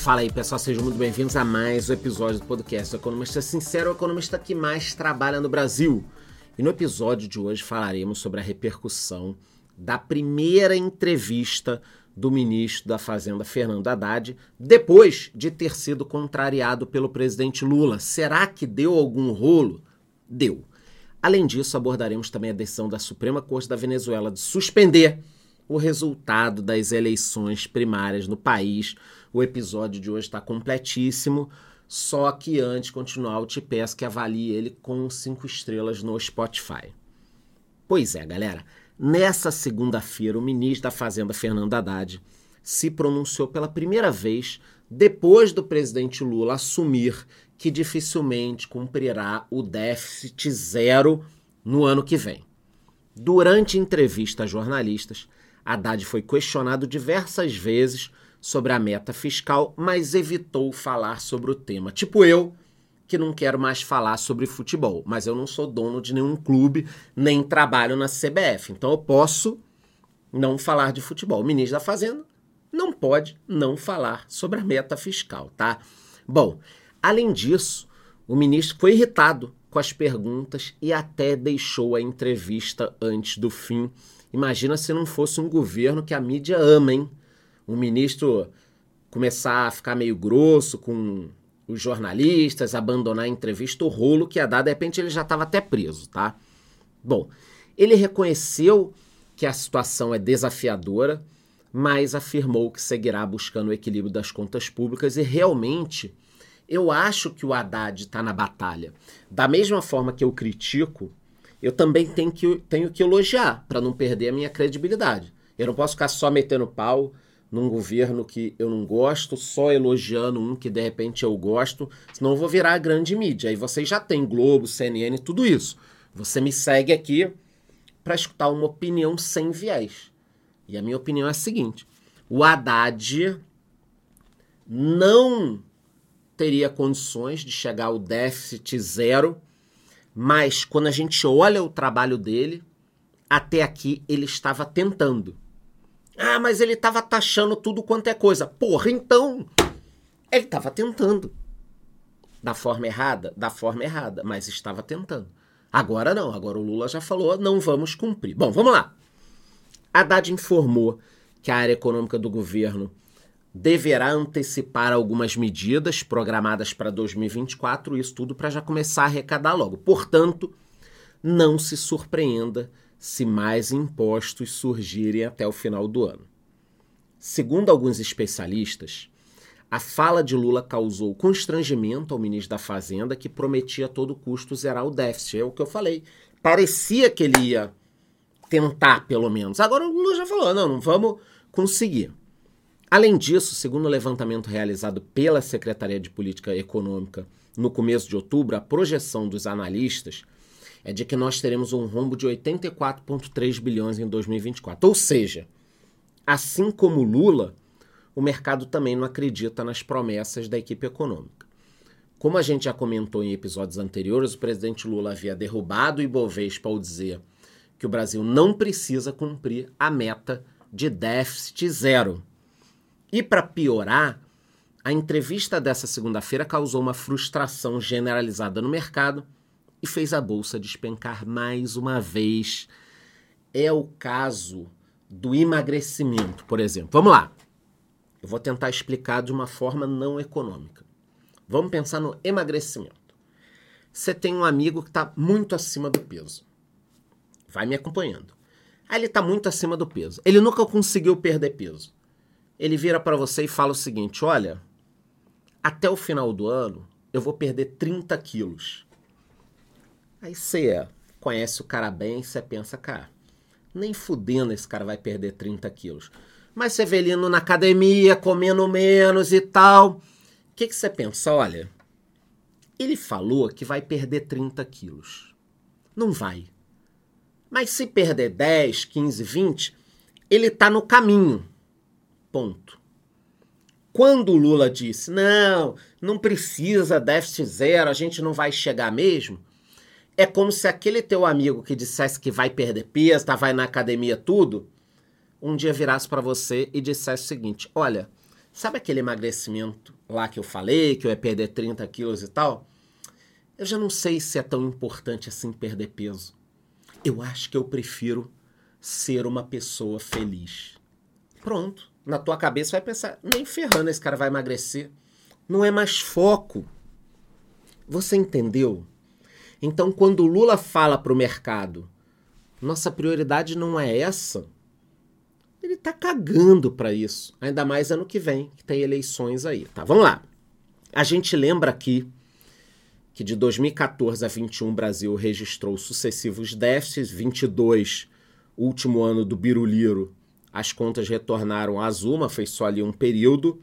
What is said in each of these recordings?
Fala aí pessoal, sejam muito bem-vindos a mais um episódio do podcast o Economista Sincero, o economista que mais trabalha no Brasil. E no episódio de hoje falaremos sobre a repercussão da primeira entrevista do ministro da Fazenda Fernando Haddad, depois de ter sido contrariado pelo presidente Lula. Será que deu algum rolo? Deu. Além disso, abordaremos também a decisão da Suprema Corte da Venezuela de suspender o resultado das eleições primárias no país o episódio de hoje está completíssimo. Só que antes de continuar, eu te peço que avalie ele com cinco estrelas no Spotify. Pois é, galera. Nessa segunda-feira, o ministro da Fazenda, Fernando Haddad, se pronunciou pela primeira vez depois do presidente Lula assumir que dificilmente cumprirá o déficit zero no ano que vem. Durante entrevista a jornalistas, Haddad foi questionado diversas vezes sobre a meta fiscal, mas evitou falar sobre o tema. Tipo eu, que não quero mais falar sobre futebol, mas eu não sou dono de nenhum clube, nem trabalho na CBF. Então eu posso não falar de futebol. O ministro da Fazenda não pode não falar sobre a meta fiscal, tá? Bom, além disso, o ministro foi irritado com as perguntas e até deixou a entrevista antes do fim. Imagina se não fosse um governo que a mídia ama, hein? um ministro começar a ficar meio grosso com os jornalistas, abandonar a entrevista, o rolo que ia dar, de repente ele já estava até preso, tá? Bom, ele reconheceu que a situação é desafiadora, mas afirmou que seguirá buscando o equilíbrio das contas públicas e realmente eu acho que o Haddad está na batalha. Da mesma forma que eu critico, eu também tenho que, tenho que elogiar para não perder a minha credibilidade. Eu não posso ficar só metendo pau, num governo que eu não gosto, só elogiando um que de repente eu gosto, senão eu vou virar a grande mídia. Aí vocês já tem Globo, CNN, tudo isso. Você me segue aqui para escutar uma opinião sem viés. E a minha opinião é a seguinte: o Haddad não teria condições de chegar ao déficit zero, mas quando a gente olha o trabalho dele, até aqui ele estava tentando. Ah, mas ele estava taxando tudo quanto é coisa. Porra, então. Ele estava tentando. Da forma errada? Da forma errada, mas estava tentando. Agora não, agora o Lula já falou, não vamos cumprir. Bom, vamos lá. Haddad informou que a área econômica do governo deverá antecipar algumas medidas programadas para 2024, isso tudo para já começar a arrecadar logo. Portanto, não se surpreenda se mais impostos surgirem até o final do ano. Segundo alguns especialistas, a fala de Lula causou constrangimento ao ministro da Fazenda, que prometia a todo custo zerar o déficit. É o que eu falei. Parecia que ele ia tentar, pelo menos. Agora o Lula já falou: não, não vamos conseguir. Além disso, segundo o levantamento realizado pela Secretaria de Política Econômica no começo de outubro, a projeção dos analistas é de que nós teremos um rombo de 84,3 bilhões em 2024. Ou seja, assim como Lula, o mercado também não acredita nas promessas da equipe econômica. Como a gente já comentou em episódios anteriores, o presidente Lula havia derrubado o Ibovespa ao dizer que o Brasil não precisa cumprir a meta de déficit zero. E para piorar, a entrevista dessa segunda-feira causou uma frustração generalizada no mercado e fez a bolsa despencar mais uma vez. É o caso do emagrecimento, por exemplo. Vamos lá. Eu vou tentar explicar de uma forma não econômica. Vamos pensar no emagrecimento. Você tem um amigo que está muito acima do peso. Vai me acompanhando. Aí ele está muito acima do peso. Ele nunca conseguiu perder peso. Ele vira para você e fala o seguinte: olha, até o final do ano eu vou perder 30 quilos. Aí você conhece o cara bem e você pensa, cara, nem fudendo esse cara vai perder 30 quilos. Mas você vê ele indo na academia, comendo menos e tal. O que, que você pensa? Olha, ele falou que vai perder 30 quilos. Não vai. Mas se perder 10, 15, 20, ele está no caminho. Ponto. Quando o Lula disse, não, não precisa déficit zero, a gente não vai chegar mesmo, É como se aquele teu amigo que dissesse que vai perder peso, tá, vai na academia, tudo, um dia virasse para você e dissesse o seguinte: Olha, sabe aquele emagrecimento lá que eu falei, que eu ia perder 30 quilos e tal? Eu já não sei se é tão importante assim perder peso. Eu acho que eu prefiro ser uma pessoa feliz. Pronto. Na tua cabeça vai pensar, nem ferrando esse cara vai emagrecer. Não é mais foco. Você entendeu? Então, quando o Lula fala para o mercado, nossa prioridade não é essa, ele está cagando para isso. Ainda mais ano que vem, que tem eleições aí. Tá, vamos lá. A gente lembra aqui que de 2014 a 21 o Brasil registrou sucessivos déficits, 22, último ano do Biruliro, as contas retornaram a Zuma, fez só ali um período.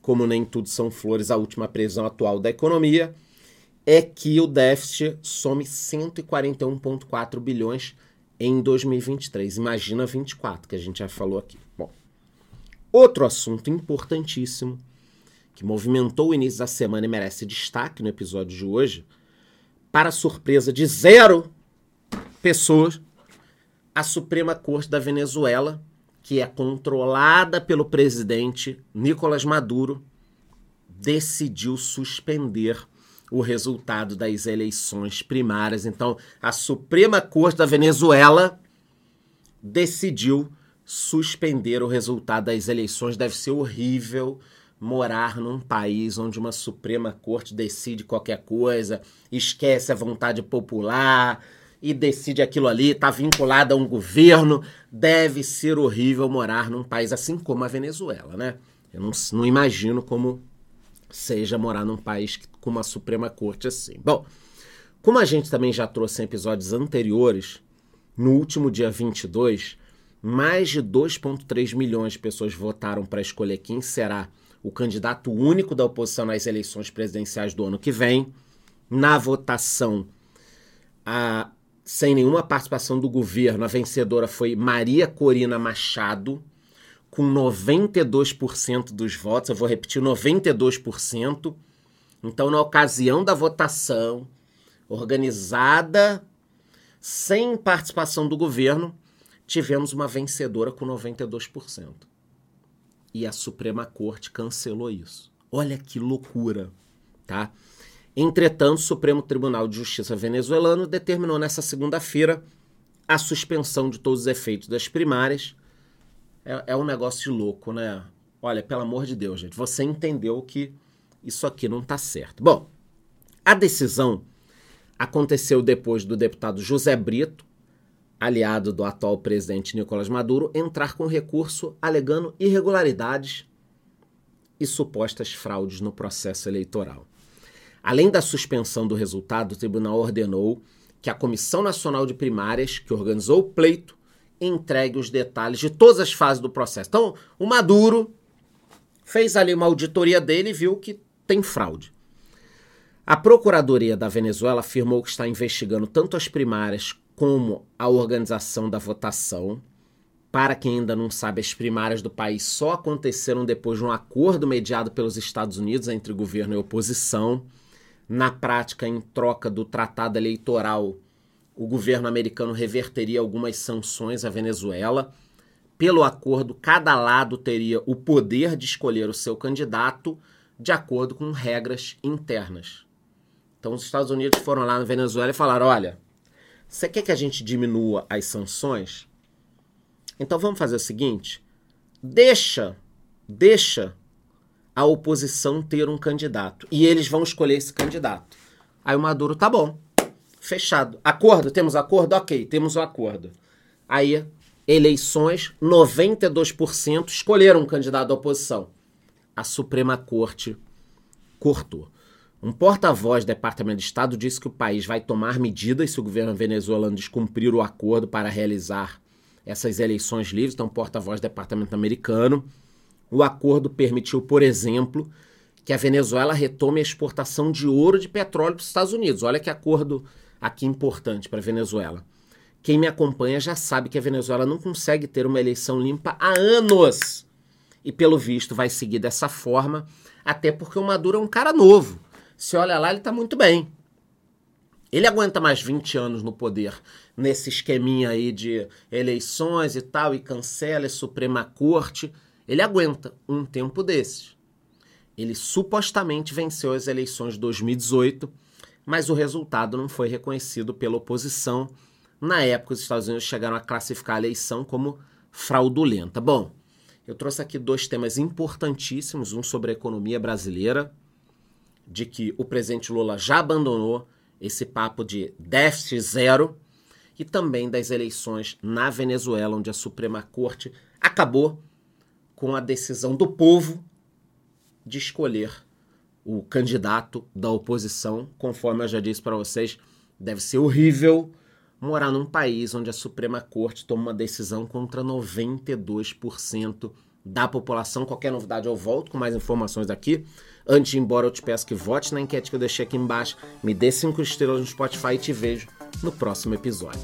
Como nem tudo são flores, a última previsão atual da economia é que o déficit some 141,4 bilhões em 2023. Imagina 24, que a gente já falou aqui. Bom, outro assunto importantíssimo que movimentou o início da semana e merece destaque no episódio de hoje, para surpresa de zero pessoas, a Suprema Corte da Venezuela, que é controlada pelo presidente Nicolás Maduro, decidiu suspender o resultado das eleições primárias. Então, a Suprema Corte da Venezuela decidiu suspender o resultado das eleições. Deve ser horrível morar num país onde uma Suprema Corte decide qualquer coisa, esquece a vontade popular e decide aquilo ali, está vinculado a um governo. Deve ser horrível morar num país assim como a Venezuela, né? Eu não, não imagino como seja morar num país com uma Suprema Corte assim. Bom, como a gente também já trouxe em episódios anteriores, no último dia 22, mais de 2,3 milhões de pessoas votaram para escolher quem será o candidato único da oposição nas eleições presidenciais do ano que vem. Na votação, a, sem nenhuma participação do governo, a vencedora foi Maria Corina Machado, com 92% dos votos, eu vou repetir, 92%. Então, na ocasião da votação, organizada sem participação do governo, tivemos uma vencedora com 92%. E a Suprema Corte cancelou isso. Olha que loucura, tá? Entretanto, o Supremo Tribunal de Justiça venezuelano determinou nessa segunda-feira a suspensão de todos os efeitos das primárias é, é um negócio louco, né? Olha, pelo amor de Deus, gente, você entendeu que isso aqui não está certo. Bom, a decisão aconteceu depois do deputado José Brito, aliado do atual presidente Nicolás Maduro, entrar com recurso alegando irregularidades e supostas fraudes no processo eleitoral. Além da suspensão do resultado, o tribunal ordenou que a Comissão Nacional de Primárias, que organizou o pleito, entregue os detalhes de todas as fases do processo. Então, o Maduro fez ali uma auditoria dele e viu que tem fraude. A Procuradoria da Venezuela afirmou que está investigando tanto as primárias como a organização da votação. Para quem ainda não sabe, as primárias do país só aconteceram depois de um acordo mediado pelos Estados Unidos entre governo e oposição. Na prática, em troca do tratado eleitoral o governo americano reverteria algumas sanções à Venezuela. Pelo acordo, cada lado teria o poder de escolher o seu candidato de acordo com regras internas. Então, os Estados Unidos foram lá na Venezuela e falaram: olha, você quer que a gente diminua as sanções? Então vamos fazer o seguinte: deixa, deixa a oposição ter um candidato e eles vão escolher esse candidato. Aí o Maduro tá bom. Fechado. Acordo? Temos acordo? Ok, temos o um acordo. Aí, eleições, 92% escolheram um candidato da oposição. A Suprema Corte cortou. Um porta-voz do Departamento de Estado disse que o país vai tomar medidas se o governo venezuelano descumprir o acordo para realizar essas eleições livres. Então, porta-voz do Departamento americano. O acordo permitiu, por exemplo, que a Venezuela retome a exportação de ouro de petróleo para os Estados Unidos. Olha que acordo aqui importante para a Venezuela. Quem me acompanha já sabe que a Venezuela não consegue ter uma eleição limpa há anos. E pelo visto vai seguir dessa forma, até porque o Maduro é um cara novo. Se olha lá, ele está muito bem. Ele aguenta mais 20 anos no poder, nesse esqueminha aí de eleições e tal, e cancela a Suprema Corte. Ele aguenta um tempo desses. Ele supostamente venceu as eleições de 2018, mas o resultado não foi reconhecido pela oposição. Na época, os Estados Unidos chegaram a classificar a eleição como fraudulenta. Bom, eu trouxe aqui dois temas importantíssimos: um sobre a economia brasileira, de que o presidente Lula já abandonou esse papo de déficit zero e também das eleições na Venezuela, onde a Suprema Corte acabou com a decisão do povo de escolher o candidato da oposição. Conforme eu já disse para vocês, deve ser horrível morar num país onde a Suprema Corte toma uma decisão contra 92% da população. Qualquer novidade eu volto com mais informações aqui. Antes de ir embora, eu te peço que vote na enquete que eu deixei aqui embaixo, me dê cinco estrelas no Spotify e te vejo no próximo episódio.